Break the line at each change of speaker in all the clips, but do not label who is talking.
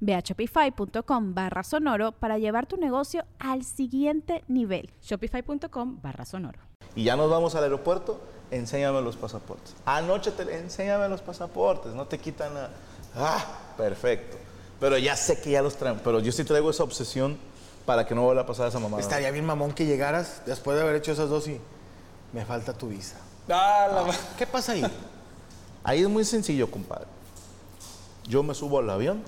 Ve a shopify.com barra sonoro para llevar tu negocio al siguiente nivel.
Shopify.com barra sonoro.
Y ya nos vamos al aeropuerto, enséñame los pasaportes. Anoche te enséñame los pasaportes, no te quitan nada. Ah, perfecto. Pero ya sé que ya los traen, pero yo sí traigo esa obsesión para que no vuelva a pasar esa mamada.
Estaría bien mamón que llegaras después de haber hecho esas dos y me falta tu visa.
Ah, la ma-
¿Qué pasa ahí?
Ahí es muy sencillo, compadre. Yo me subo al avión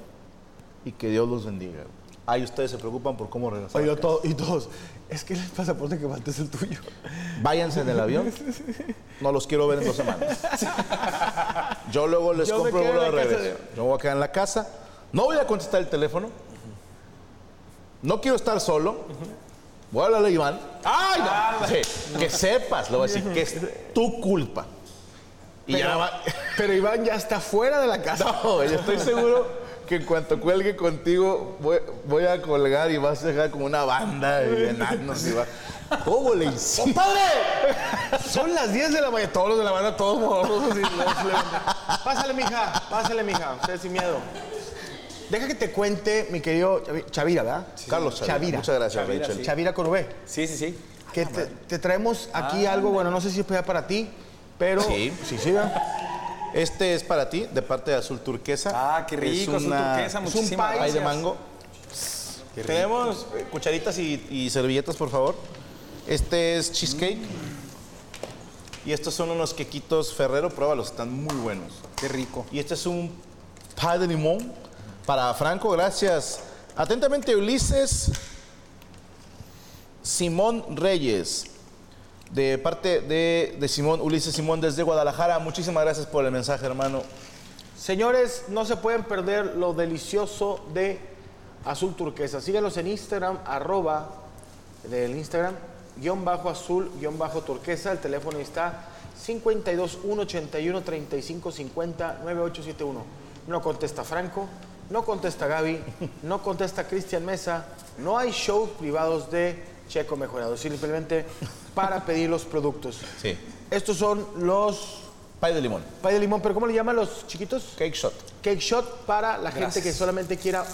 y que Dios los bendiga. Ahí ustedes se preocupan por cómo regresar.
Oye, todo- y todos, es que el pasaporte que falta es el tuyo.
Váyanse en el avión. No los quiero ver en dos semanas. Yo luego les
Yo
compro vuelo de regreso. Yo me voy a quedar en la casa. No voy a contestar el teléfono. No quiero estar solo. Voy a hablarle a Iván. ¡Ay, no! Sí, que sepas, le voy a decir que es tu culpa. Y ya
Pero,
va-
pero Iván ya está fuera de la casa.
No, yo estoy seguro que en cuanto cuelgue contigo voy, voy a colgar y vas a dejar como una banda de enanos. y va- ¿Cómo le hiciste?
¡Compadre! Son las 10 de la mañana. Todos los de la banda, todos morrosos. y los. Pásale, mija. Pásale, mija. Usted sin miedo. Deja que te cuente, mi querido Chavi- Chavira, ¿verdad?
Carlos Chavira.
Chavira.
Muchas gracias, Rachel.
Chavira con V.
Sí, sí, sí.
Que te, te traemos aquí algo, bueno, no sé si es para ti, pero...
Sí.
Sí, sí, ¿verdad?
Este es para ti, de parte de Azul Turquesa.
Ah, qué rico,
Es
azul
una-
turquesa,
es un
muchísimas
pie de
gracias.
mango. Tenemos eh, cucharitas y, y servilletas, por favor. Este es cheesecake. Y estos son unos quequitos Ferrero, pruébalos, están muy buenos.
Qué rico.
Y este es un pie de limón para Franco, gracias. Atentamente, Ulises Simón Reyes, de parte de, Simón, Ulises Simón desde Guadalajara. Muchísimas gracias por el mensaje, hermano.
Señores, no se pueden perder lo delicioso de Azul Turquesa. Síguenos en Instagram, arroba del Instagram, guion bajo azul, guion bajo turquesa. El teléfono está 52 181 35 50 9871. No contesta Franco, no contesta Gaby, no contesta Cristian Mesa. No hay shows privados de Checo Mejorado, simplemente para pedir los productos.
Sí.
Estos son los
Pie de limón.
pay de limón, pero ¿cómo le llaman los chiquitos?
Cake shot.
Cake shot para la gente que solamente quiera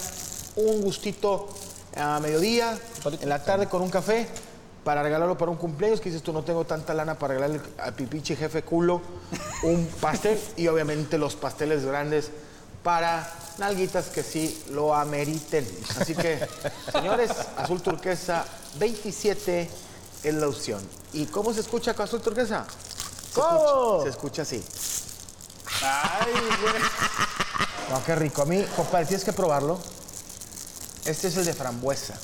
un gustito a mediodía, en la tarde con un café, para regalarlo para un cumpleaños, que dices tú no tengo tanta lana para regalarle al pipiche jefe culo un pastel y obviamente los pasteles grandes para nalguitas que sí lo ameriten. Así que, señores, azul turquesa 27 es la opción. ¿Y cómo se escucha azul turquesa? Se escucha- se escucha así. No, qué rico. A mí, compadre, tienes que probarlo. Este es el de frambuesa.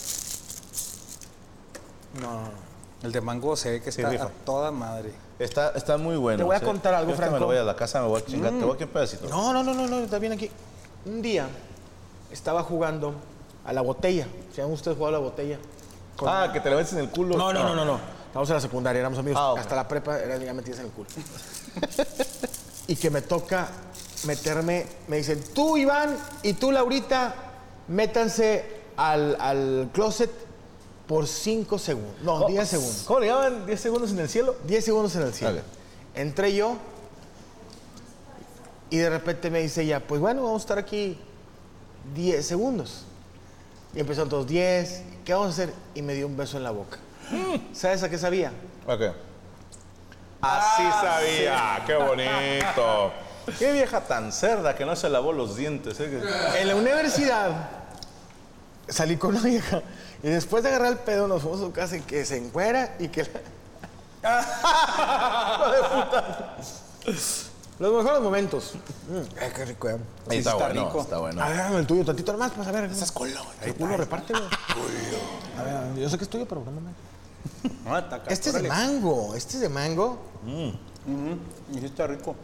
El de mango se ve que está
rifa.
a toda madre.
Está, está muy bueno.
Te voy a
¿sí?
contar algo,
me
Franco.
lo voy a la casa, me voy a chingar. Te voy a quedar un pedacito.
No, no, no, no, no, está bien aquí. Un día estaba jugando a la botella. ¿Se han ustedes jugado a la botella? Con-
Ah, que te la metes en el culo.
No, no, no, no, no. Estamos en la secundaria, éramos amigos.
Ah.
Hasta la prepa era ya metidas en el culo. y que me toca meterme, me dicen, tú Iván y tú Laurita, métanse al, al closet por 5 segundos. No, 10 segundos.
¿Cómo le llaman? ¿10 segundos en el cielo?
10 segundos en el cielo.
Ok.
Entré yo y de repente me dice ella, pues bueno, vamos a estar aquí 10 segundos. Y empezaron todos 10, ¿qué vamos a hacer? Y me dio un beso en la boca. ¿Sabes a qué sabía?
Ok. Así sabía. Qué bonito. Qué vieja tan cerda que no se lavó los dientes. ¿eh?
En la universidad salí con una vieja y después de agarrar el pedo nos fuimos a su casa y que se encuera y que... la- Los mejores momentos. Mm, ay, qué rico, eh.
Ahí está,
está
bueno,
rico.
está bueno.
A ver, dame el tuyo tantito nomás, pues a ver. Esas culo. El culo reparte, güey. A ver, yo sé que es tuyo, pero.
No, está acá,
Este es de mango, este es de mango.
Ujú, Y sí está rico.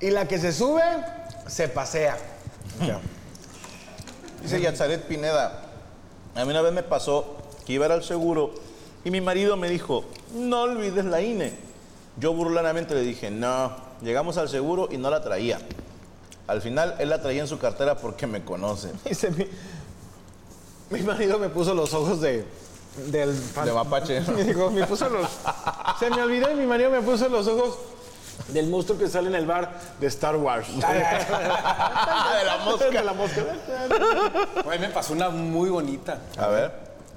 Y la que se sube, se pasea.
Dice Yatzaret Pineda, a mí una vez me pasó que iba a ir al seguro y mi marido me dijo, no olvides la INE. Yo burlanamente le dije, no, llegamos al seguro y no la traía. Al final él la traía en su cartera porque me conoce.
Dice mi, mi marido me puso los ojos de del
De mapache.
Me dijo, me puso los se me olvidó y mi marido me puso los ojos del monstruo que sale en el bar de Star Wars. de
la mosca.
De la mosca.
Me pasó una muy bonita.
A ver,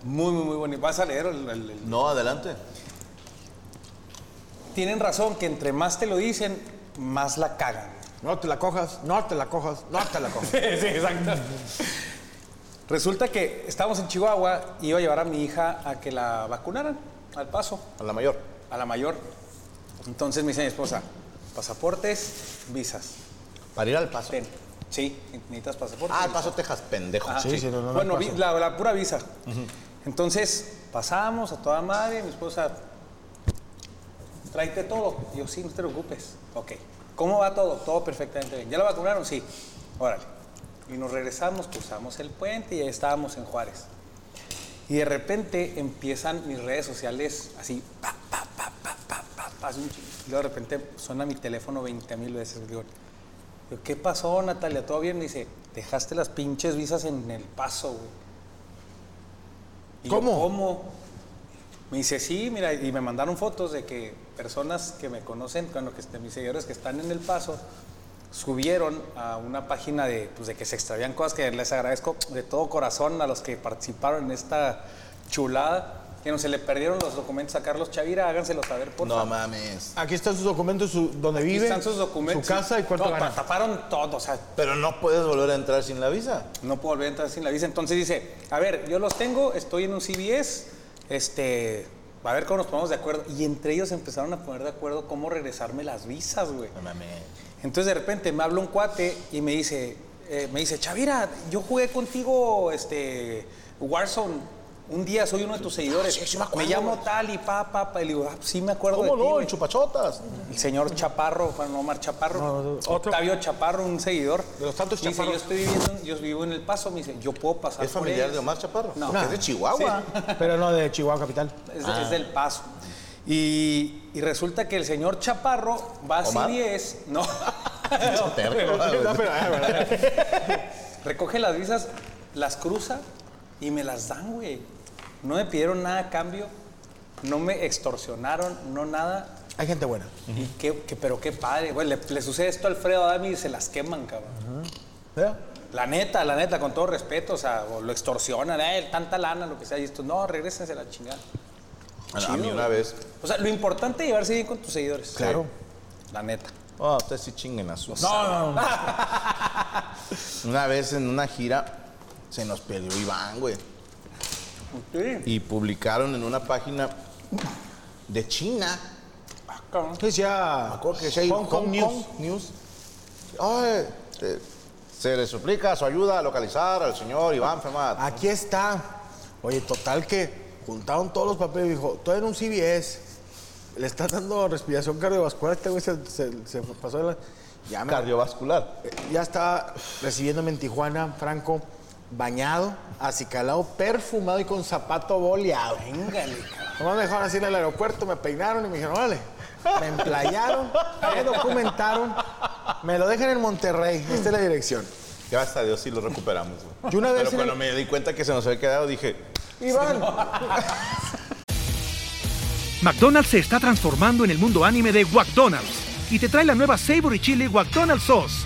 Muy, muy, muy bonita. ¿Vas a leer el- el- el-
no, adelante.
Tienen razón que entre más te lo dicen, más la cagan.
No te la cojas, no te la cojas, no te la cojas.
sí, exacto. Resulta que estábamos en Chihuahua y iba a llevar a mi hija a que la vacunaran al paso,
A la mayor.
a la mayor. Entonces me dice mi esposa, pasaportes, visas.
Para ir al paso.
Ten. Sí, necesitas pasaporte.
Ah, al paso Texas, pendejo.
Ah,
Sí, sí, no, no, no
bueno,
paso.
vi- la, la pura visa. Entonces, pasamos a toda madre, mi esposa, tráete todo. Yo, sí, no te preocupes. Ok. ¿Cómo va todo? Todo perfectamente bien. ¿Ya la vacunaron? Sí. Órale. Y nos regresamos, cruzamos el puente y ya estábamos en Juárez. Y de repente empiezan mis redes sociales así, pa, pa, pa, pa, pa, pa, pa, así un chingo. Y de repente suena mi teléfono 20 mil veces. Digo, ¿qué pasó, Natalia? ¿Todo bien? Me dice, dejaste las pinches visas en el paso, güey. Y yo,
¿Cómo?
¿Cómo? Me dice, sí, mira, y me mandaron fotos de que personas que me conocen, bueno, que este, mis seguidores que están en el paso, subieron a una página de, pues, de que se extravían cosas que les agradezco de todo corazón a los que participaron en esta chulada, que no se le perdieron los documentos a Carlos Chavira, háganselo saber, por
No
favor.
mames.
Aquí están sus documentos, su, donde
Aquí
vive,
están sus documentos.
su casa y cuánto
no,
gana.
taparon todo, o sea,
Pero no puedes volver a entrar sin la visa.
no puedo volver a entrar sin la visa. Entonces dice, a ver, yo los tengo, estoy en un CBS, este, a ver cómo nos ponemos de acuerdo. Y entre ellos empezaron a poner de acuerdo cómo regresarme las visas, güey.
No mames.
Entonces de repente me habla un cuate y me dice, eh, me dice, Chavira, yo jugué contigo, este, Warzone. Un día soy uno de tus seguidores.
sí, sí me acuerdo,
llamo tal y pa, pa, pa. Y le digo, ah, sí me acuerdo
¿Cómo
de
no?
güey".
El chupachotas.
El señor Chaparro, Juan Omar Chaparro, Octavio Chaparro, un seguidor.
De los tantos
Me dice, yo estoy viviendo, yo vivo en El Paso, me dice, yo puedo pasar
¿Es
por
familiar
ellos".
de Omar Chaparro?
No.
Es de Chihuahua.
Pero no de Chihuahua Capital.
Es, es del Paso. Y, y resulta que el señor Chaparro va a
¿Omar?
CBS, no.
No, ah,
recoge las visas, las cruza y me las dan, güey. No me pidieron nada a cambio, no me extorsionaron, no nada.
Hay gente buena.
Y qué, qué- pero qué padre, güey. Le, le sucede esto a Alfredo Adami y se las queman, cabrón. La neta, la neta, con todo respeto, o sea, o lo extorsionan, eh, tanta lana, lo que sea, y esto, no, regrésense a la chingada.
A mí
Chido,
una
güey.
vez.
O sea, lo importante es llevarse bien con tus seguidores.
Claro.
La neta.
Oh, ustedes sí chinguen a sus.
No, no, no.
Una vez en una gira se nos perdió Iván, güey.
Sí.
Y publicaron en una página de China.
Ah, cabrón.
Me acuerdo que decía
Hong Kong News.
News. Ay, eh, se le suplica su ayuda a localizar al señor Iván Femat.
Aquí está. Oye, total que juntaron todos los papeles y dijo, tú eres un CBS. Le está dando respiración cardiovascular. Este güey se, se- se pasó de la... Ya, me-
Cardiovascular.
ya está recibiéndome en Tijuana, Franco, bañado, acicalado, perfumado y con zapato boleado.
Véngale, cabrón.
Nomás me dejaron así en el aeropuerto, me peinaron y me dijeron, órale. Me emplayaron, me documentaron, me lo dejan en Monterrey. Esta es la dirección.
Gracias a Dios sí lo recuperamos. güey.
Yo una vez
Pero cuando
el-
me di cuenta que se nos había quedado, dije,
Iván,
McDonald's se está transformando en el mundo anime de McDonald's y te trae la nueva Savory Chili McDonald's Sauce.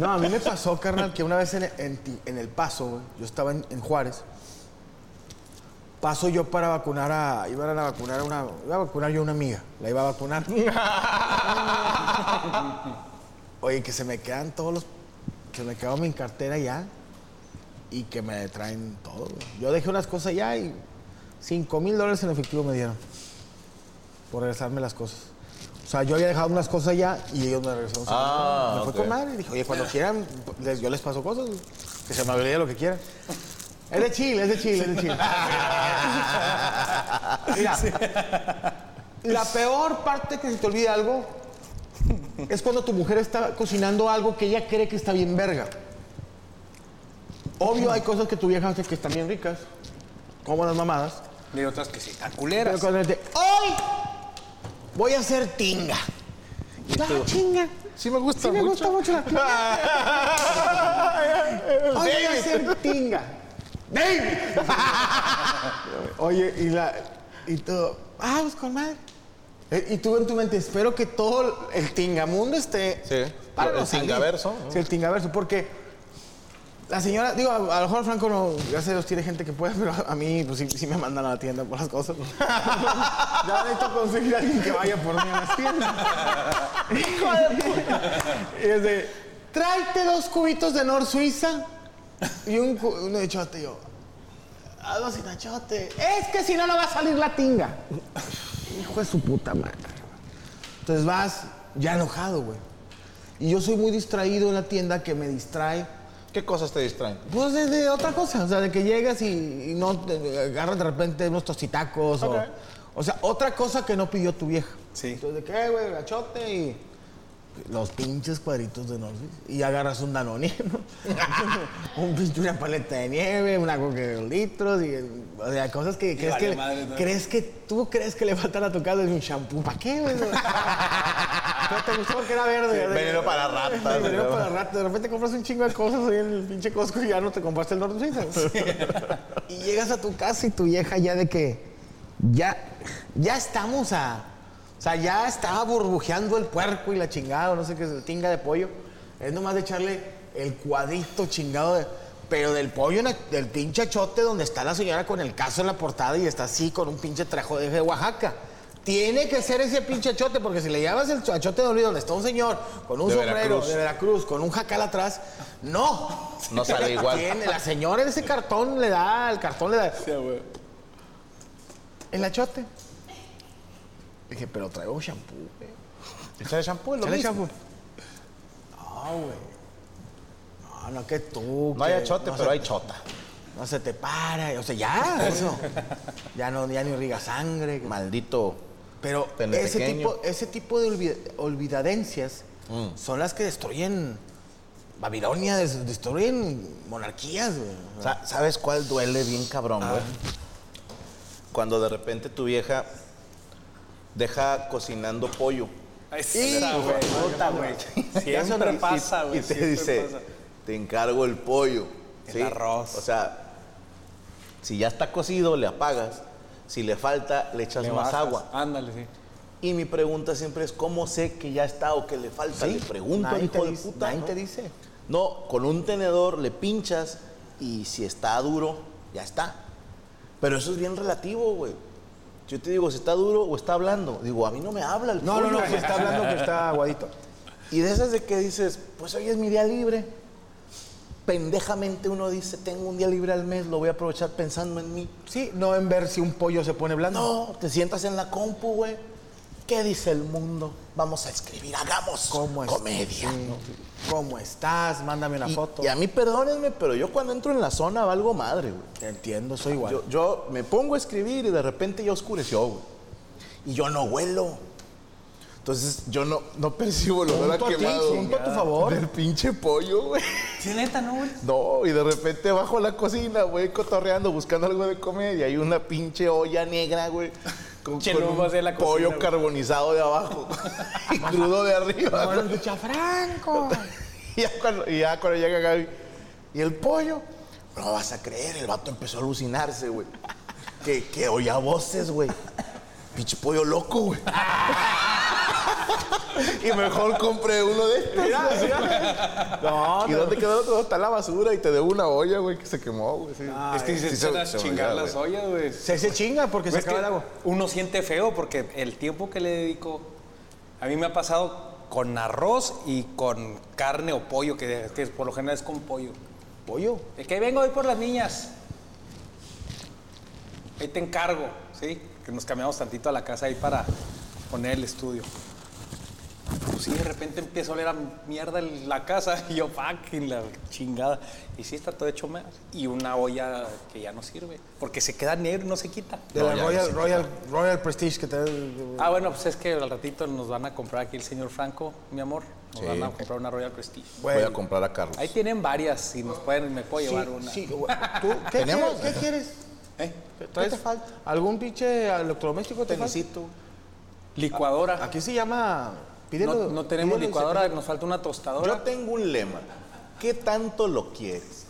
No, a mí me pasó, carnal, que una vez en, en El Paso, yo estaba en, en Juárez, paso yo para vacunar a, iban a vacunar a una, iba a vacunar yo a una amiga, la iba a vacunar. Oye, que se me quedan todos los, que me quedó mi cartera ya y que me traen todo. Yo dejé unas cosas ya y 5 mil dólares en efectivo me dieron por regresarme las cosas. O sea, yo había dejado unas cosas ya y ellos me regresaron.
Ah,
me fue con madre. Dije, oye, cuando quieran, les- yo les paso cosas. Que se me olvide lo que quieran. Es de Chile, es de Chile, es de Chile. Mira, la peor parte que se te olvide algo es cuando tu mujer está cocinando algo que ella cree que está bien verga. Obvio, hay cosas que tu vieja hace que están bien ricas, como las mamadas.
Y otras que sí,
Pero
culeras.
cuando te, hoy voy a hacer tinga. Ah, chinga.
Sí me gusta
Sí me
mucho.
gusta mucho la tinga. Voy a hacer tinga. David. Oye, y la y todo, ah, pues con madre. Eh, Y tú en tu mente, espero que todo el tingamundo esté
Sí,
para
el tingaverso, ¿no?
Sí, el tingaverso, porque la señora, digo, a, a lo mejor Franco no, gracias a Dios tiene gente que puede, pero a mí pues sí, sí me mandan a la tienda por las cosas. ya necesito conseguir a alguien que vaya por mí a las tiendas. Hijo de puta. Y es de, tráete dos cubitos de Nor Suiza y un, uno de chote. Y yo, algo sin achote. Es que si no, no va a salir la tinga. Hijo de su puta madre. Entonces vas ya enojado, güey. Y yo soy muy distraído en la tienda que me distrae.
¿Qué cosas te distraen?
Pues de, de otra cosa, o sea, de que llegas y, y no te agarras de repente unos tostitacos o, o sea, otra cosa que no pidió tu vieja.
Sí.
Entonces, ¿de qué, güey? Gachote y los pinches cuadritos de Norsis. Y agarras un Danone, ¿no? un pinche, una paleta de nieve, una coca de dos litros y, o sea, cosas que crees
vale
que,
madre, ¿no?
crees que tú crees que le faltan a tu casa es un shampoo. ¿Para qué, güey? Te gustó porque era verde.
veneno para ratas,
Sí, veneno
¿no?
para ratas. De repente compras un chingo de cosas ahí en el pinche Costco y ya no te compraste el Norte Suiza. y llegas a tu casa y tu vieja ya de que ya, ya estamos a... O sea, ya estaba burbujeando el puerco y la chingada, o no sé qué el tinga de pollo. Es nomás de echarle el cuadrito chingado de... Pero del pollo, en el- del pinche achote donde está la señora con el caso en la portada y está así con un pinche trajo de Oaxaca. Tiene que ser ese pinche achote, porque si le llevas el achote de donde está un señor con un
De
sombrero
Veracruz.
de Veracruz, con un jacal atrás, no.
No sale igual.
Tiene- la señora en ese cartón le da, el cartón le da. El achote. Dije, pero traigo shampoo, güey.
¿Echar shampoo es lo mismo?
shampoo. No, güey. No, no, que tú.
No hay achote,
no
pero
se-
hay chota.
No se te para. O sea, ya, eso. ya no, ya ni irriga sangre.
Maldito.
Pero ese
pequeño.
tipo, ese tipo de olvi- olvidadencias
Mm.
son las que destruyen Babilonia, des- destruyen monarquías, güey.
¿Sabes cuál duele bien cabrón, güey? Cuando de repente tu vieja deja cocinando pollo.
Esa, güey. Puta, güey. Siempre pasa, güey.
Y te dice,
pasa.
te encargo el pollo.
El arroz.
O sea, si ya está cocido, le apagas. Si le falta, le echas
Le
más
bajas.
agua.
Ándale, sí.
Y mi pregunta siempre es, ¿cómo sé que ya está o que le falta? Le pregunto
Nadie
hijo
te
de
dice,
puta.
nadie
¿no?
te dice.
No, con un tenedor le pinchas y si está duro, ya está. Pero eso es bien relativo, güey. Yo te digo, si está duro o está hablando. Digo, a mí no me habla el
No, no,
pollo.
no, se está hablando que está aguadito.
Y de esas de que dices, pues hoy es mi día libre. Pendejamente uno dice, tengo un día libre al mes, lo voy a aprovechar pensando en mí.
Sí, no en ver si un pollo se pone blando.
No, te sientas en la compu, güey. ¿Qué dice el mundo? Vamos a escribir, hagamos comedia.
Sí. ¿Cómo estás? Mándame una
Y,
foto.
y a mí, perdónenme, pero yo cuando entro en la zona valgo madre, güey.
Te entiendo, soy igual.
Yo, yo me pongo a escribir y de repente ya oscureció, güey. Y yo no huelo. Entonces yo no, no percibo el olor a
ti,
quemado.
punto a tu favor.
Del pinche pollo, güey.
Sí, neta, ¿no, güey?
No, y de repente bajo a la cocina, güey, cotorreando, buscando algo de comer, y hay una pinche olla negra, güey. Con, con un
de la cocina,
pollo
güey.
carbonizado de abajo y crudo de arriba.
Bueno,
güey.
escucha, Franco.
Y ya cuando, y ya cuando llega Gaby, y el pollo, no vas a creer, el vato empezó a alucinarse, güey. Que, que oía voces, güey. Pinche pollo loco, güey. y mejor compré uno de estos.
No,
¿Y dónde quedó todo? Está la basura y te debo una olla, güey, que se quemó, güey. sí.
es que si se,
se-
a
se
chingar las ollas, güey.
se, se chinga porque se
Es
acaba el agua.
Uno siente feo porque el tiempo que le dedico, a mí me ha pasado con arroz y con carne o pollo, que, que por lo general es con pollo.
Pollo.
El que vengo hoy por las niñas. Ahí te encargo, ¿sí? Que nos cambiamos tantito a la casa ahí para poner el estudio. Pues sí, de repente empieza a oler a mierda en la casa y yo, fucking la chingada. Y sí, está todo hecho más. Y una olla que ya no sirve, porque se queda negro y no se quita.
De
No,
la
ya,
Royal, Royal, Royal Prestige que te
Ah, bueno, pues es que al ratito nos van a comprar aquí el señor Franco, mi amor. Nos
Sí.
van a comprar una Royal Prestige.
Voy a comprar a Carlos.
Ahí tienen varias, y nos pueden, me puedo llevar una.
sí. ¿Tú qué
¿Tenemos?
quieres? ¿Qué quieres?
¿Eh?
¿Qué te falta? ¿Algún pinche electrodoméstico te falta?
Tenisito.
Licuadora.
Aquí se llama... Pídelo,
no, no tenemos
pídelo
licuadora, nos falta una tostadora.
Yo tengo un lema. ¿Qué tanto lo quieres?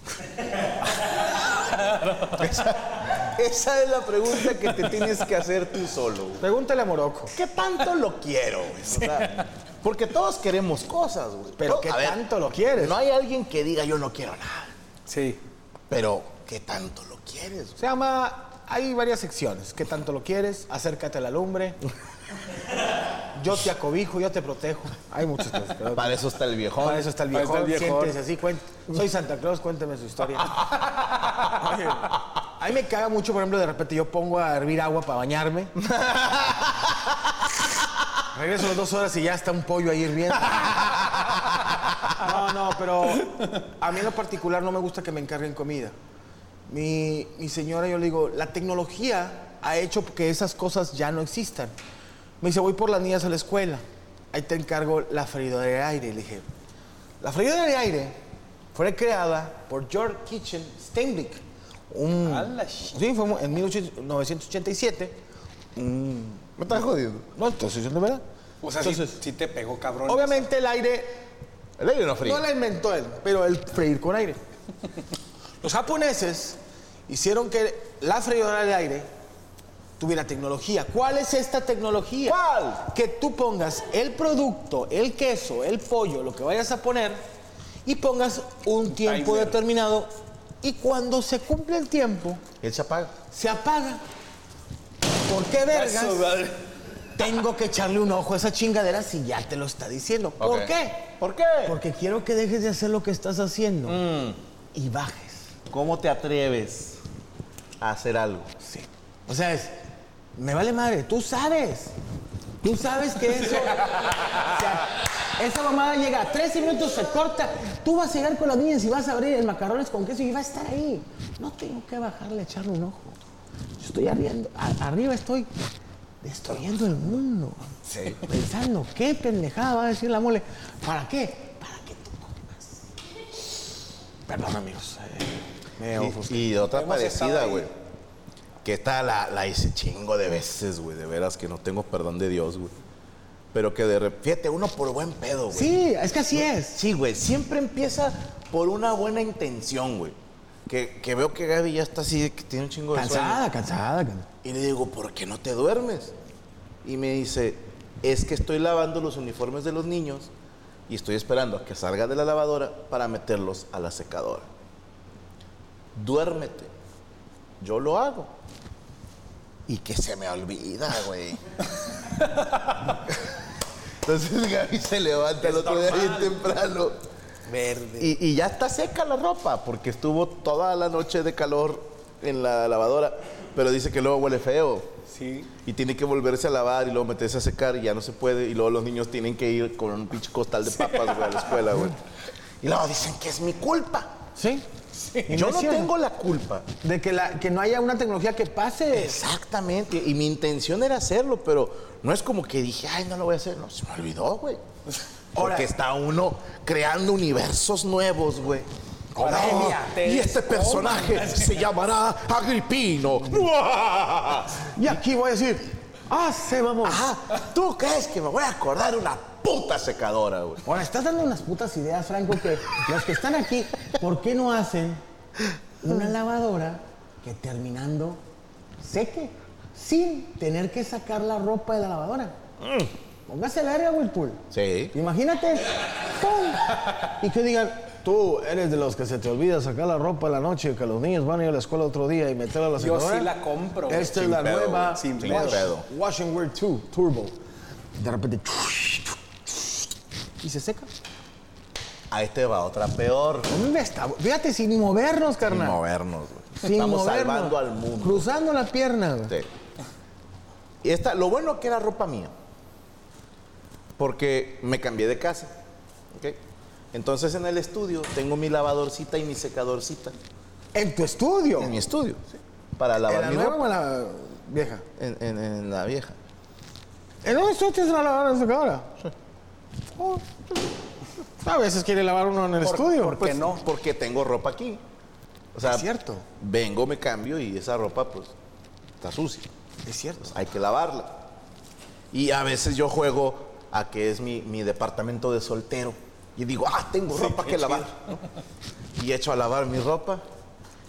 esa, esa es la pregunta que te tienes que hacer tú solo. güey.
Pregúntale a Morocco.
¿Qué tanto lo quiero? güey? O sea, porque todos queremos cosas, güey.
Pero ¿qué
ver,
tanto lo quieres?
No hay alguien que diga yo no quiero nada.
Sí.
Pero ¿qué tanto lo quieres? güey?
Se llama... Hay varias secciones. ¿Qué tanto lo quieres? Acércate a la lumbre. Yo te acobijo, yo te protejo. Hay muchas cosas. pero-
Para eso está el viejón.
Para eso está el
viejón.
Siéntese así. cuent- Soy Santa Claus, cuénteme su historia. Oye, a mí me caga mucho, por ejemplo, de repente yo pongo a hervir agua para bañarme. Regreso las dos horas y ya está un pollo ahí hirviendo. No, no, pero a mí en lo particular no me gusta que me encarguen comida. Mi, mi señora, yo le digo, la tecnología ha hecho que esas cosas ya no existan. Me dice, voy por las niñas a la escuela. Ahí te encargo la freidora de aire. Le dije, la freidora de aire fue creada por George Kitchen Steinbeck. Un,
A la sh-
sí, fue en 1987. Un-
Me estás jodiendo.
no, entonces diciendo verdad.
O sea,
Entonces,
sí, sí te pegó, cabrón.
obviamente el aire
El aire no frío.
no la inventó él, pero el freír con aire. Los japoneses hicieron que la freidora de aire tuviera tecnología. ¿Cuál es esta tecnología?
¿Cuál?
Que tú pongas el producto, el queso, el pollo, lo que vayas a poner, y pongas un tiempo
timer.
determinado. Y cuando se cumple el tiempo,
Él se apaga.
se apaga. ¿Por qué vergas?
Eso.
Tengo que echarle un ojo a esa chingadera si ya te lo está diciendo. ¿Por qué?
¿Por qué?
Porque quiero que dejes de hacer lo que estás haciendo
Mm.
y bajes.
¿Cómo te atreves a hacer algo?
Sí. O sea, es, me vale madre, tú sabes. Tú sabes que eso. o sea, esa mamada llega a 13 minutos, se corta. Tú vas a llegar con las niñas y vas a abrir el macarrones con queso y va a estar ahí. No tengo que bajarle, echarle un ojo. Yo estoy arriendo, a- arriba estoy destruyendo el mundo.
Sí.
Pensando, ¿qué pendejada va a decir la mole? ¿Para qué? Para que tú comas. Perdón, amigos. eh, me.
Y, y otra parecida, güey. Que esta la, la hice chingo de veces, güey. De veras que no tengo perdón de Dios, güey. Pero que de repente, fíjate, uno por buen pedo, güey.
Sí, es que así es.
Sí, güey. Siempre empieza por una buena intención, güey. Que, que veo que Gaby ya está así, que tiene un chingo de sueño.
Cansada, cansada.
Y le digo, ¿por qué no te duermes? Y me dice, es que estoy lavando los uniformes de los niños y estoy esperando a que salga de la lavadora para meterlos a la secadora. Duérmete. Yo lo hago. Y que se me olvida, güey. Entonces Gaby se levanta el otro día bien temprano.
Verde.
Y, y ya está seca la ropa, porque estuvo toda la noche de calor en la lavadora, pero dice que luego huele feo.
Sí.
Y tiene que volverse a lavar y luego meterse a secar y ya no se puede. Y luego los niños tienen que ir con un pinche costal de papas, güey, a la escuela, güey. Y luego dicen que es mi culpa.
¿Sí?
Yo no tengo la culpa.
De que, la, que no haya una tecnología que pase.
Exactamente. Y mi intención era hacerlo, pero no es como que dije, ay, no lo voy a hacer. No, se me olvidó, güey.
Ahora-
Porque está uno creando universos nuevos, güey.
Te
y este personaje se llamará Agripino.
Y aquí voy a decir, ah, se mamó.
Ajá, ¿tú crees que me voy a acordar una puta secadora, güey?
Ahora, estás dando unas putas ideas, Franco, que los que están aquí, ¿por qué no hacen una lavadora que terminando seque sin tener que sacar la ropa de la lavadora? Póngase larga, Whirlpool.
Sí.
Imagínate. ¡pum! Y que digan, tú eres de los que se te olvida sacar la ropa en la noche, que los niños van a ir a la escuela otro día y meterla a la
Yo
secadora.
sí la compro, güey.
Esta es
Sin
la
pedo,
nueva
güey. Sin
Wash,
pedo.
Wash and Wear 2 Turbo. De repente. Y se seca.
Ahí te va otra peor.
¿Dónde está? Fíjate, sin movernos,
Sin
carnal.
movernos, güey.
Sin
Estamos
movernos.
salvando al mundo.
Cruzando la pierna, güey.
Sí. Y esta, lo bueno que era ropa mía. Porque me cambié de casa. ¿ok? Entonces en el estudio tengo mi lavadorcita y mi secadorcita.
En tu estudio.
En mi estudio. sí, Para
¿En
lavar
la
mi
nueva o
ropa.
en la vieja?
En, en- en la vieja.
¿En dónde tú tienes la lavadora de secadora? Oh. A veces quiere lavar uno en el
¿Por-
estudio.
por qué
Pues,
no?
Porque tengo ropa aquí. O sea,
Es cierto.
vengo, me cambio y esa ropa pues está sucia.
Es cierto.
Hay que lavarla. Y a veces yo juego a que es mi, mi departamento de soltero. Y digo, ah, tengo ropa que lavar. ¿no? Y echo a lavar mi ropa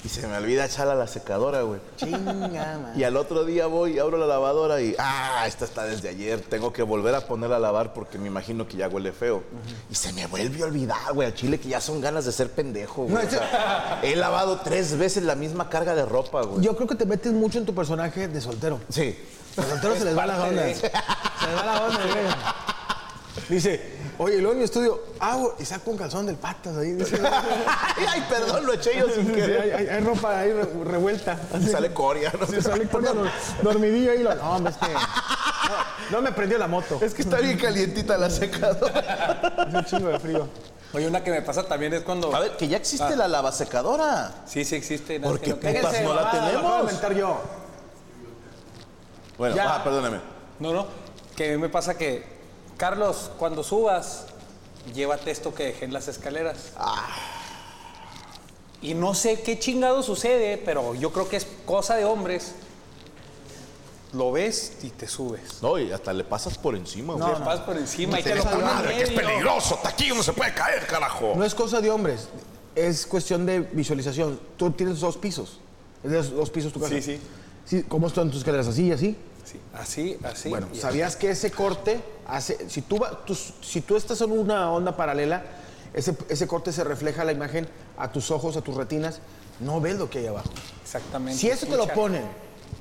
y se me olvida echarla a la secadora, güey.
Chinga, man.
Y al otro día voy, abro la lavadora y, ah, esta está desde ayer. Tengo que volver a ponerla a lavar porque me imagino que ya huele feo. Y se me vuelve a olvidar, güey, al chile que ya son ganas de ser pendejo, güey.
No,
O sea, he lavado tres veces la misma carga de ropa, güey.
Yo creo que te metes mucho en tu personaje de soltero.
Sí.
Los solteros se les va la onda. Se les va la onda, güey. Dice, oye, luego en mi estudio hago y saco un calzón del patas ahí. Dice,
Ay, perdón, lo eché yo sin querer.
hay, hay- hay ropa ahí re- revuelta. Así.
Sale coria, ¿no?
Sí, sale con dor- dormidillo ahí. Lo, no, hombre, es que. No, no me prendió la moto.
Es que está bien calientita la secadora.
Es un chingo de frío.
Oye, una que me pasa también es cuando.
A ver, que ya existe
Ah.
la lavasecadora.
Sí, sí existe. nada
¿Por
que no
no la
mamada, lo acabo de
tenemos?
inventar yo.
Bueno,
Ya.
ah, perdóname.
No, no. Que a mí me pasa que, Carlos, cuando subas, llévate esto que dejé en las escaleras. Y no sé qué chingado sucede, pero yo creo que es cosa de hombres. Lo ves y te subes.
No, y hasta le pasas por encima, güey.
te pasas por encima y te lo
Madre, que es peligroso. Hasta aquí no se puede caer, carajo.
No es cosa de hombres. Es cuestión de visualización. Tú tienes dos pisos. Es de dos pisos tu casa.
Sí, sí.
Sí, ¿Cómo están tus escaleras? ¿Así y así?
Sí, así, así.
Bueno,
y
¿sabías que ese corte hace. Si tú, si tú estás en una onda paralela, ese, ese corte se refleja la imagen a tus ojos, a tus retinas. No ves lo que hay abajo.
Exactamente.
Si eso te lo ponen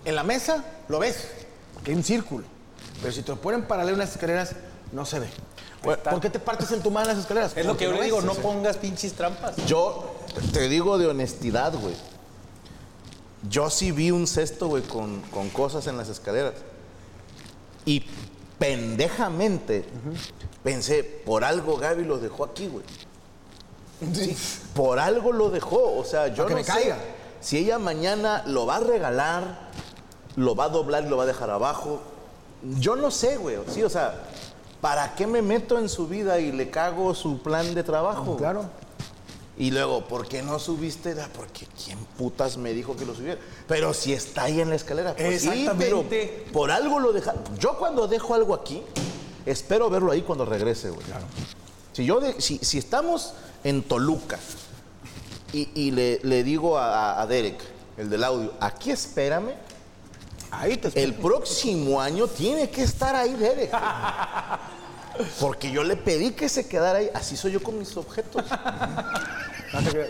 en la mesa, lo ves, porque hay un círculo. Pero si te lo ponen paralelo en las escaleras, no se ve. ¿Por qué te partes en tu mano las escaleras?
Es lo que yo le
ves,
digo, no pongas pinches trampas.
Yo te digo de honestidad, güey. Yo sí vi un cesto, güey, con, con cosas en las escaleras. Y pendejamente pensé, por algo Gaby lo dejó aquí, güey. Sí, por algo lo dejó. O sea, yo
que
no
me
sé
caiga.
si ella mañana lo va a regalar, lo va a doblar y lo va a dejar abajo. Yo no sé, güey. Sí, o sea, ¿para qué me meto en su vida y le cago su plan de trabajo?
Claro.
Y luego, ¿por qué no subiste? Ah, Porque quién putas me dijo que lo subiera. Pero si está ahí en la escalera. Pues sí, pero
Exactamente.
por algo lo dejaron. Yo cuando dejo algo aquí, espero verlo ahí cuando regrese, güey. Si yo de- si, si estamos en Toluca y, y le, le digo a, a Derek, el del audio, aquí espérame,
Ahí te
el próximo año tiene que estar ahí Derek. Porque yo le pedí que se quedara ahí. Así soy yo con mis objetos.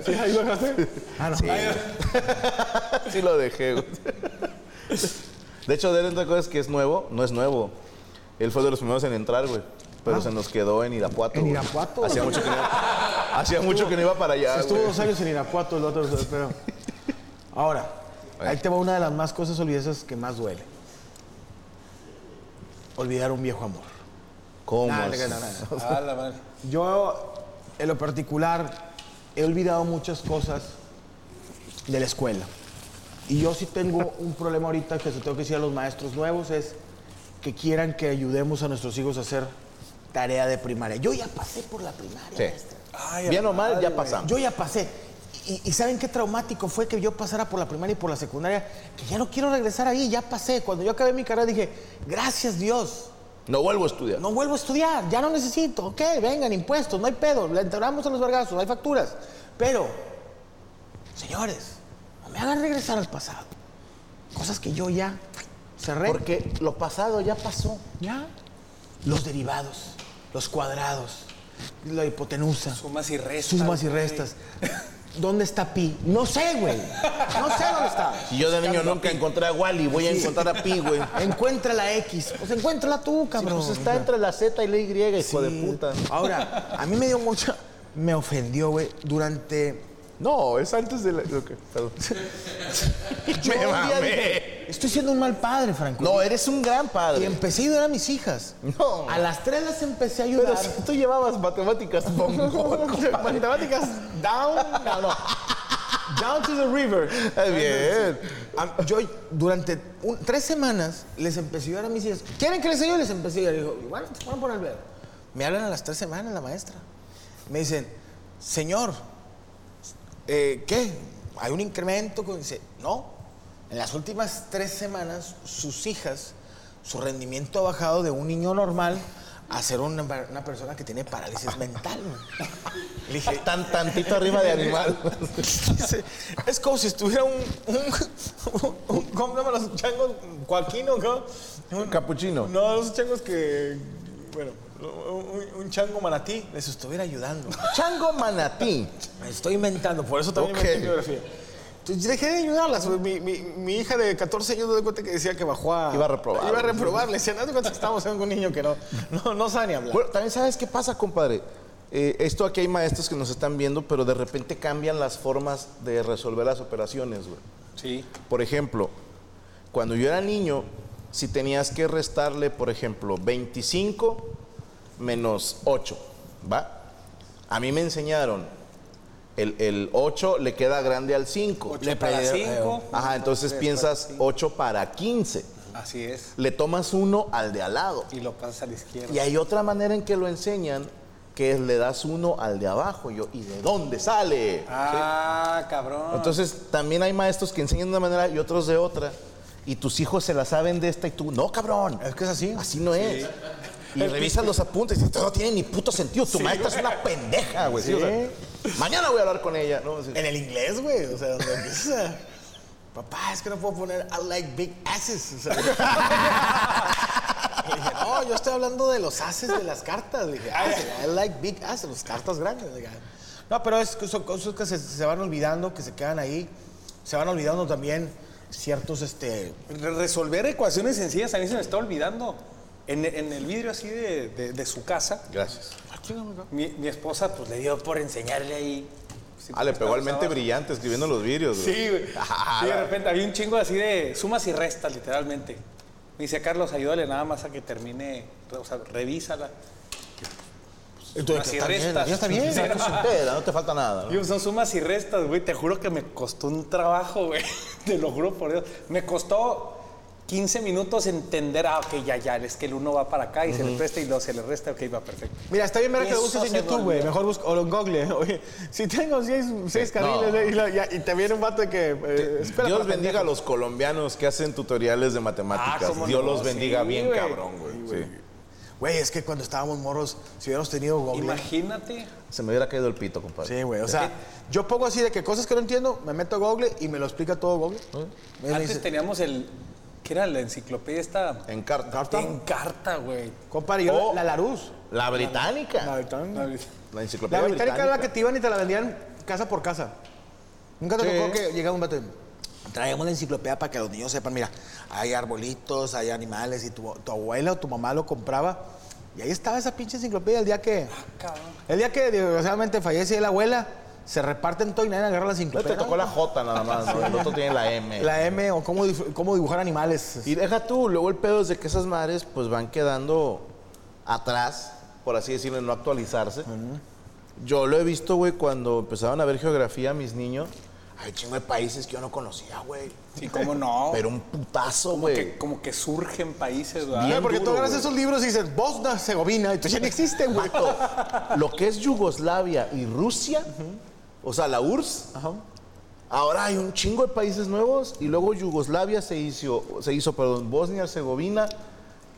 ¿Sí, ahí lo dejaste? Ah, no.
Sí lo dejé, güey. De hecho, Derek, otra cosa es que es nuevo, no es nuevo. Él fue de los primeros en entrar, güey. Pero se nos quedó en Irapuato.
¿En
güey.
Irapuato?
Hacía mucho que no iba, hacía mucho que no iba para allá.
Estuvo
güey.
dos años en Irapuato, el otro, pero... Ahora, ahí te va una de las más cosas olvidesas que más duele. Olvidar un viejo amor.
¿Cómo?
Nah,
es?
no, no, no.
Ah, la madre.
Yo, en lo particular, he olvidado muchas cosas de la escuela. Y yo sí tengo un problema ahorita que se tengo que decir a los maestros nuevos es que quieran que ayudemos a nuestros hijos a hacer tarea de primaria. Yo ya pasé por la primaria,
Sí.
maestra.
Ay,
Bien o mal, ya pasamos.
Yo ya pasé. Y, y ¿saben qué traumático fue que yo pasara por la primaria y por la secundaria? Que ya no quiero regresar ahí, ya pasé. Cuando yo acabé mi carrera dije, gracias Dios,
No vuelvo a estudiar.
no vuelvo a estudiar, ya no necesito. Ok, vengan, impuestos, no hay pedo, le entramos a los vergazos, hay facturas. Pero, señores, no me hagan regresar al pasado. Cosas que yo ya cerré.
Porque lo pasado ya pasó.
ya. Los derivados, los cuadrados, la hipotenusa.
Sumas y restas.
Sumas y restas. ¿Dónde está Pi? No sé, güey. No sé dónde está.
Si yo de niño nunca encontré a Wally, voy a encontrar a Pi, güey.
Encuentra la X. Pues encuéntrala tú, cabrón.
Pues está entre la Z y la Y, hijo de puta.
Ahora, a mí me dio mucha. Me ofendió, güey, durante.
No, es antes de la. ok, perdón.
Yo
Me
un día
mamé.
dije, estoy siendo un mal padre, Franco.
No, eres un gran
Y
padre.
empecé a ayudar a mis hijas.
No.
A las tres las empecé a
Pero
ayudar.
si tú llevabas matemáticas,
Matemáticas down. No, no. Down to the river.
bien.
Am- Yo durante un- tres semanas les empecé a ayudar a mis hijas. ¿Quieren que les ayude? Les empecé a ayudar. Digo, bueno, se van a poner ver. Me hablan a las tres semanas la maestra. Me dicen, señor, eh, ¿qué? ¿Hay un incremento? Dice, no. En las últimas tres semanas, sus hijas, su rendimiento ha bajado de un niño normal a ser una, una persona que tiene parálisis mental. güey". Le dije,
Tan tantito arriba de animal.
Dice, es como si estuviera un, un, un- ¿cómo se llaman los changos? Joaquín o qué?
Un capuchino.
No, los changos que, bueno, un, un chango manatí les estuviera ayudando.
Chango manatí.
Me estoy inventando, por eso también
Ok.
inventé geografía. Entonces dejé de ayudarlas. güey. Mi, mi, mi hija de 14 años me di cuenta que decía que bajó a...
Iba a reprobar.
Iba a reprobar. Le decía, no te cuenta que estábamos con un niño que no, no, no sabe ni hablar.
Bueno, también sabes qué pasa, compadre. Eh, esto aquí hay maestros que nos están viendo, pero de repente cambian las formas de resolver las operaciones, güey.
Sí.
Por ejemplo, cuando yo era niño, si tenías que restarle, por ejemplo, 25 menos 8, ¿va? A mí me enseñaron, el, el 8 le queda grande al 5.
Ocho para
pedí-
cinco.
Ajá, entonces piensas
para cinco.
8 para 15.
Así es.
Le tomas uno al de al lado.
Y lo pasas a la izquierda.
Y hay otra manera en que lo enseñan, que es le das uno al de abajo. Y yo, ¿y de dónde sale?
Ah, cabrón.
Entonces, también hay maestros que enseñan de una manera y otros de otra. Y tus hijos se la saben de esta y tú, no, cabrón.
Es que es así.
Así no es. Y revisas los apuntes y esto no tiene ni puto sentido. Tu maestra es una pendeja, güey. ¿sí? O sea, mañana voy a hablar con ella.
En el inglés, güey. O sea, donde empiezas a... Papá, es que no puedo poner I like big asses. O sea, le dije, no, yo estoy hablando de los ases de las cartas. Le dije, "Ah, I like big asses, las cartas grandes. Le dije, no, pero es son cosas que se, se van olvidando, que se quedan ahí. Se van olvidando también ciertos, este...
Re- Resolver ecuaciones sencillas a mí se me está olvidando. En, en el vidrio así de, de- de su casa,
Gracias.
mi, mi esposa pues le dio por enseñarle ahí. Sí,
Ah, le pegó al mente brillante escribiendo los vídeos. güey.
Sí, güey.
Ah,
Sí, de repente había un chingo así de sumas y restas, literalmente. Me dice, Carlos, ayúdale nada más a que termine, o sea, revísala.
Entonces,
Sumas y
está bien,
restas.
ya está bien.
Sí,
No entera, no te falta nada. ¿no?
Son sumas y restas, güey. Te juro que me costó un trabajo, güey. Te lo juro por Dios. Me costó 15 minutos entender, ah, ok, ya, ya, es que el uno va para acá y se le presta y luego se le resta, ok, va perfecto.
Mira, está bien ver que lo busques en YouTube, güey. Mejor busca, o en Google. Oye, si tengo seis, seis carriles eh, y, la- ya- y te viene un vato de que... eh, espera
Dios bendiga a los colombianos que hacen tutoriales de matemáticas.
Ah,
Dios
no,
los bendiga
sí,
bien, cabrón, güey. Sí.
Güey, es que cuando estábamos morros, si hubiéramos tenido Google...
Imagínate.
Se me hubiera caído el pito, compadre.
Sí, güey. O sea, yo pongo así de que cosas que no entiendo, me meto a Google y me lo explica todo Google. Me
Antes
dice,
teníamos el. ¿Qué era la enciclopedia esta?
En carta.
En carta, güey.
compadre, yo
Oh.
la, la Larus.
La británica.
La británica.
La enciclopedia
La británica era la que
británica.
te iban y te la vendían casa por casa. Nunca te
Sí.
tocó que llegaba un vato y, Traemos la enciclopedia para que los niños sepan, mira, hay arbolitos, hay animales, y tu, tu abuela o tu mamá lo compraba. Y ahí estaba esa pinche enciclopedia el día que...
Cabrón.
El día que desgraciadamente fallece la abuela, se reparten todo y nadie agarra la
No te tocó la J nada más, ¿no? El otro tiene la M.
La M o cómo, cómo dibujar animales.
Y deja tú, luego el pedo es de que esas madres pues van quedando atrás, por así decirlo, en no actualizarse. Yo lo he visto, güey, cuando empezaban a ver geografía mis niños. Hay chingo de países que yo no conocía, güey.
Sí, cómo no.
Pero un putazo,
como,
güey.
que, como que surgen países, ¿verdad?
Bien
Ah, porque tú
duro,
agarras
güey.
esos libros y dices Bosnia, Herzegovina, y tú ya no existe, güey.
Lo que es Yugoslavia y Rusia, o sea, la URSS, ahora hay un chingo de países nuevos y luego Yugoslavia se hizo, se hizo perdón, Bosnia, Herzegovina,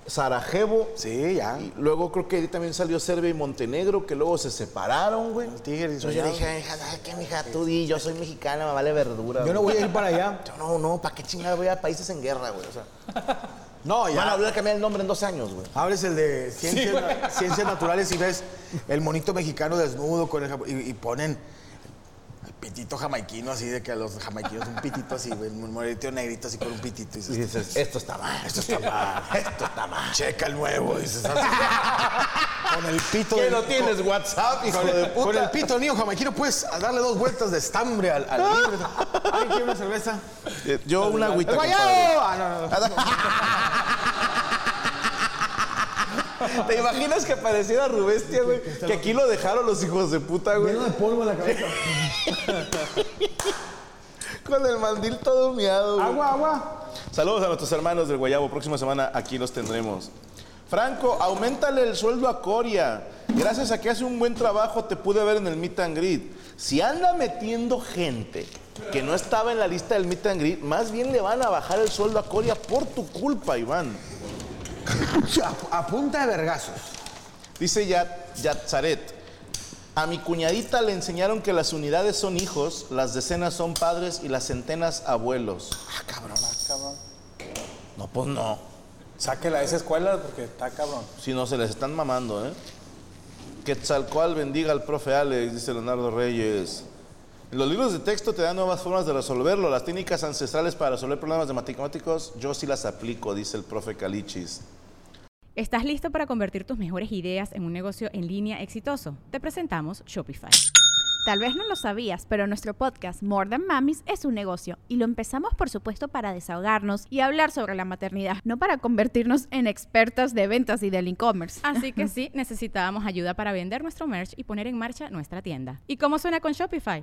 Sarajevo.
Sí, ya.
Y luego creo que ahí también salió Serbia y Montenegro, que luego se separaron, güey.
Tigres
Entonces yo dije, hija, ¿sabes qué, mija? Tú di, yo soy mexicana, me vale verdura.
Yo no
güey".
voy a ir para allá.
Yo, no, no, ¿para qué chingada voy a países en guerra, güey? O sea,
No,
van a
ya.
volver a cambiar el nombre en dos años, güey.
Abres el de ciencias, na- ciencias naturales y ves el monito mexicano desnudo con el, y, y ponen el pitito jamaiquino así de que a los jamaiquinos un pitito así, güey, un monito negrito así con un pitito. Y
Y
dices,
dices, esto está mal, esto está mal, esto está mal.
checa el nuevo, dices así. con el pito
¿Qué no tienes WhatsApp, hijo
Con,
de
el-
puta?
con el pito niño jamaiquino puedes darle dos vueltas de estambre al, al libro. ¿Alguien quiere una cerveza?
Yo una agüita, compadre.
Ah, no, no.
¿Te imaginas que apareciera Rubestia, güey? Que aquí lo dejaron los hijos de puta, güey.
Lleno de polvo en la cabeza.
Con el mandil todo miado, güey.
Agua, agua.
Saludos a nuestros hermanos del Guayabo. Próxima semana aquí los tendremos. Franco, aumentale el sueldo a Coria. Gracias a que hace un buen trabajo te pude ver en el Meet and Greet. Si anda metiendo gente que no estaba en la lista del Meet and Greet, más bien le van a bajar el sueldo a Coria por tu culpa, Iván.
A, a punta de vergazos.
Dice Yat, Yatzaret. A mi cuñadita le enseñaron que las unidades son hijos, las decenas son padres y las centenas abuelos. Ah, cabrón.
Cabrón.
No, pues no.
Sáquela de esa escuela porque está cabrón.
Si no, se les están mamando, ¿eh? Quetzalcoatl bendiga al profe Alex, dice Leonardo Reyes. Los libros de texto te dan nuevas formas de resolverlo. Las técnicas ancestrales para resolver problemas de matemáticos, yo sí las aplico, dice el profe Calichis.
¿Estás listo para convertir tus mejores ideas en un negocio en línea exitoso? Te presentamos Shopify.
Tal vez no lo sabías, pero nuestro podcast More Than Mamis es un negocio y lo empezamos por supuesto para desahogarnos y hablar sobre la maternidad, no para convertirnos en expertas de ventas y del e-commerce.
Así que sí, necesitábamos ayuda para vender nuestro merch y poner en marcha nuestra tienda. ¿Y cómo suena con Shopify?